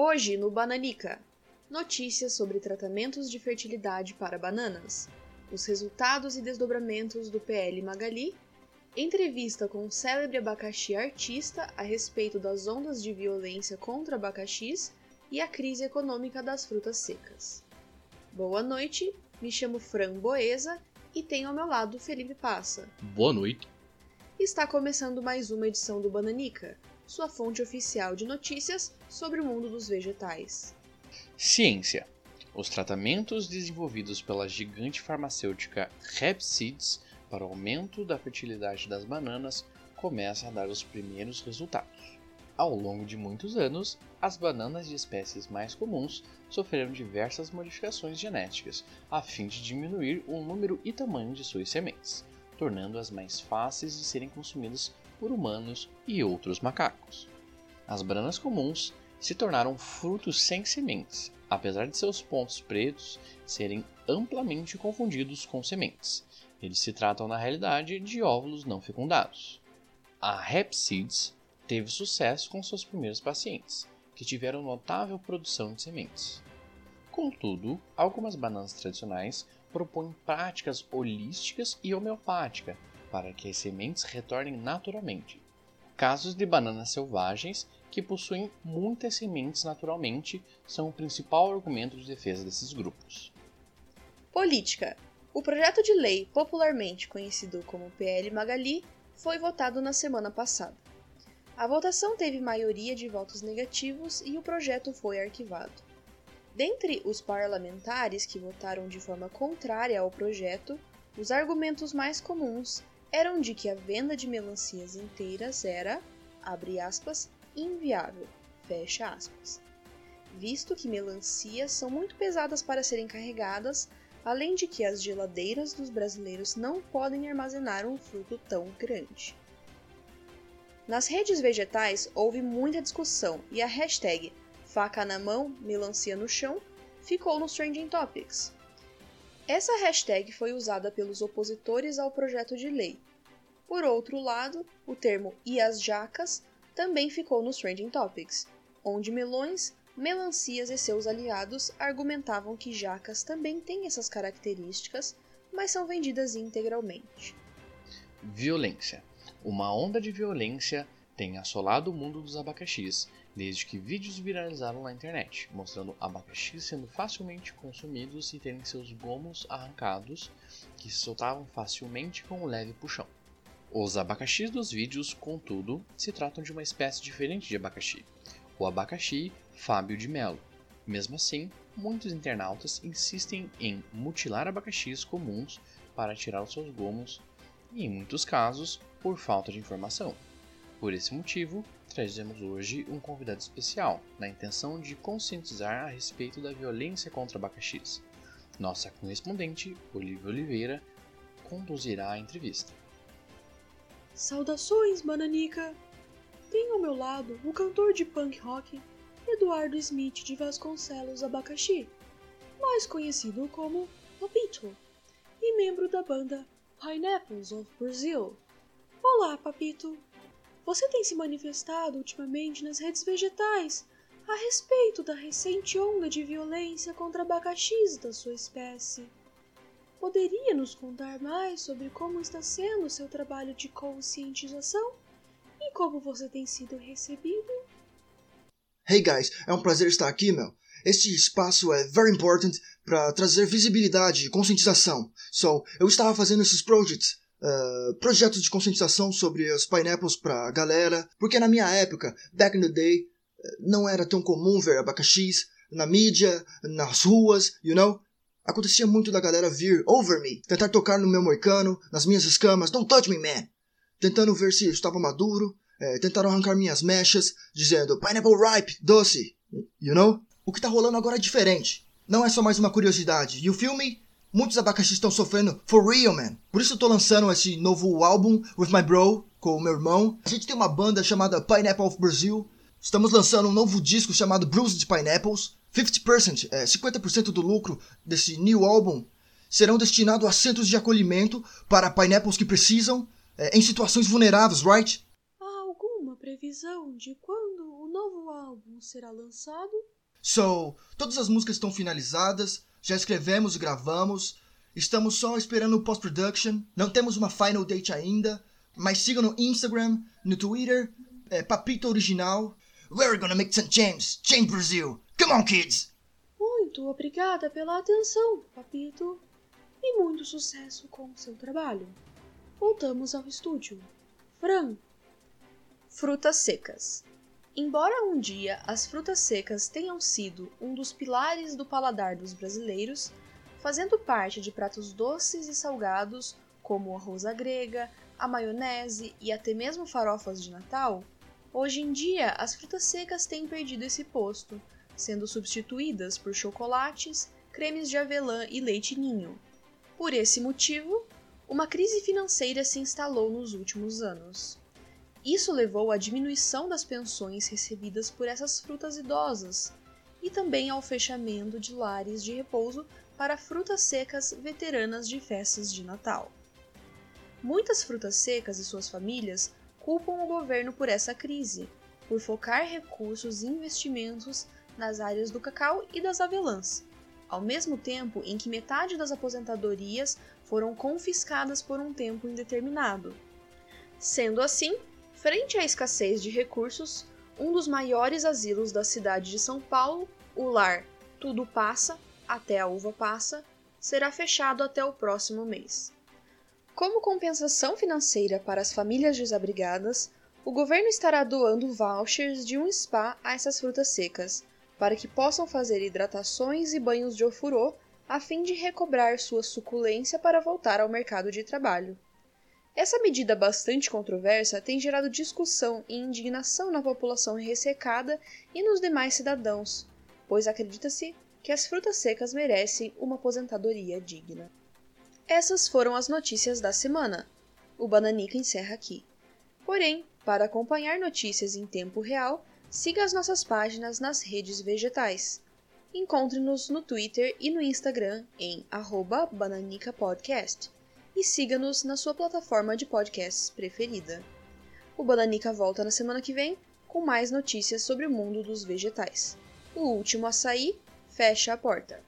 Hoje no Bananica, notícias sobre tratamentos de fertilidade para bananas, os resultados e desdobramentos do PL Magali, entrevista com um célebre abacaxi artista a respeito das ondas de violência contra abacaxis e a crise econômica das frutas secas. Boa noite, me chamo Fran Boeza e tenho ao meu lado Felipe Passa. Boa noite. Está começando mais uma edição do Bananica, sua fonte oficial de notícias sobre o mundo dos vegetais. Ciência. Os tratamentos desenvolvidos pela gigante farmacêutica Repseeds para o aumento da fertilidade das bananas começam a dar os primeiros resultados. Ao longo de muitos anos, as bananas de espécies mais comuns sofreram diversas modificações genéticas a fim de diminuir o número e tamanho de suas sementes, tornando-as mais fáceis de serem consumidas por humanos e outros macacos. As bananas comuns se tornaram frutos sem sementes, apesar de seus pontos pretos serem amplamente confundidos com sementes. Eles se tratam na realidade de óvulos não fecundados. A Hepseeds teve sucesso com seus primeiros pacientes, que tiveram notável produção de sementes. Contudo, algumas bananas tradicionais propõem práticas holísticas e homeopáticas para que as sementes retornem naturalmente. Casos de bananas selvagens que possuem muitas sementes naturalmente são o principal argumento de defesa desses grupos. Política. O projeto de lei, popularmente conhecido como PL Magali, foi votado na semana passada. A votação teve maioria de votos negativos e o projeto foi arquivado. Dentre os parlamentares que votaram de forma contrária ao projeto, os argumentos mais comuns eram de que a venda de melancias inteiras era, abre aspas, inviável, fecha aspas. Visto que melancias são muito pesadas para serem carregadas, além de que as geladeiras dos brasileiros não podem armazenar um fruto tão grande. Nas redes vegetais houve muita discussão e a hashtag faca na mão, melancia no chão ficou nos Trending Topics. Essa hashtag foi usada pelos opositores ao projeto de lei. Por outro lado, o termo e as jacas também ficou nos Trending Topics, onde melões, melancias e seus aliados argumentavam que jacas também têm essas características, mas são vendidas integralmente. Violência. Uma onda de violência tem assolado o mundo dos abacaxis, desde que vídeos viralizaram na internet, mostrando abacaxis sendo facilmente consumidos e terem seus gomos arrancados, que se soltavam facilmente com um leve puxão. Os abacaxis dos vídeos, contudo, se tratam de uma espécie diferente de abacaxi, o abacaxi Fábio de Melo. Mesmo assim, muitos internautas insistem em mutilar abacaxis comuns para tirar os seus gomos e, em muitos casos, por falta de informação. Por esse motivo, trazemos hoje um convidado especial, na intenção de conscientizar a respeito da violência contra abacaxis. Nossa correspondente, Olivia Oliveira, conduzirá a entrevista. Saudações, Bananica! Tenho ao meu lado o cantor de punk rock Eduardo Smith de Vasconcelos Abacaxi, mais conhecido como Papito, e membro da banda Pineapples of Brazil. Olá, Papito! Você tem se manifestado ultimamente nas redes vegetais a respeito da recente onda de violência contra abacaxis da sua espécie. Poderia nos contar mais sobre como está sendo o seu trabalho de conscientização e como você tem sido recebido? Hey guys, é um prazer estar aqui, meu. Este espaço é very important para trazer visibilidade e conscientização. So, eu estava fazendo esses projects Uh, projetos de conscientização sobre os pineapples pra galera, porque na minha época, back in the day, não era tão comum ver abacaxis na mídia, nas ruas, you know? Acontecia muito da galera vir over me, tentar tocar no meu moicano, nas minhas escamas, don't touch me, man! Tentando ver se estava maduro, é, tentaram arrancar minhas mechas, dizendo pineapple ripe, doce, you know? O que tá rolando agora é diferente. Não é só mais uma curiosidade. You feel me? Muitos abacaxis estão sofrendo for real, man. Por isso eu tô lançando esse novo álbum with my bro, com o meu irmão. A gente tem uma banda chamada Pineapple of Brazil. Estamos lançando um novo disco chamado Bruised Pineapples. 50%, é, 50% do lucro desse new álbum serão destinados a centros de acolhimento para pineapples que precisam, é, em situações vulneráveis, right? Há alguma previsão de quando o novo álbum será lançado? So, todas as músicas estão finalizadas, já escrevemos e gravamos. Estamos só esperando o post-production. Não temos uma final date ainda. Mas sigam no Instagram, no Twitter, é, Papito Original. We're gonna make some change. Change Brazil. Come on, kids! Muito obrigada pela atenção, Papito. E muito sucesso com seu trabalho. Voltamos ao estúdio. Fran. Frutas secas. Embora um dia as frutas secas tenham sido um dos pilares do paladar dos brasileiros, fazendo parte de pratos doces e salgados como arroz à grega, a maionese e até mesmo farofas de Natal, hoje em dia as frutas secas têm perdido esse posto, sendo substituídas por chocolates, cremes de avelã e leite ninho. Por esse motivo, uma crise financeira se instalou nos últimos anos. Isso levou à diminuição das pensões recebidas por essas frutas idosas e também ao fechamento de lares de repouso para frutas secas veteranas de festas de Natal. Muitas frutas secas e suas famílias culpam o governo por essa crise, por focar recursos e investimentos nas áreas do cacau e das avelãs, ao mesmo tempo em que metade das aposentadorias foram confiscadas por um tempo indeterminado. Sendo assim, frente à escassez de recursos, um dos maiores asilos da cidade de São Paulo, o lar Tudo Passa, até a uva passa, será fechado até o próximo mês. Como compensação financeira para as famílias desabrigadas, o governo estará doando vouchers de um spa a essas frutas secas, para que possam fazer hidratações e banhos de ofurô a fim de recobrar sua suculência para voltar ao mercado de trabalho. Essa medida bastante controversa tem gerado discussão e indignação na população ressecada e nos demais cidadãos, pois acredita-se que as frutas secas merecem uma aposentadoria digna. Essas foram as notícias da semana. O Bananica encerra aqui. Porém, para acompanhar notícias em tempo real, siga as nossas páginas nas redes vegetais. Encontre-nos no Twitter e no Instagram em bananicapodcast e siga-nos na sua plataforma de podcasts preferida. O Bananica volta na semana que vem com mais notícias sobre o mundo dos vegetais. O último a sair fecha a porta.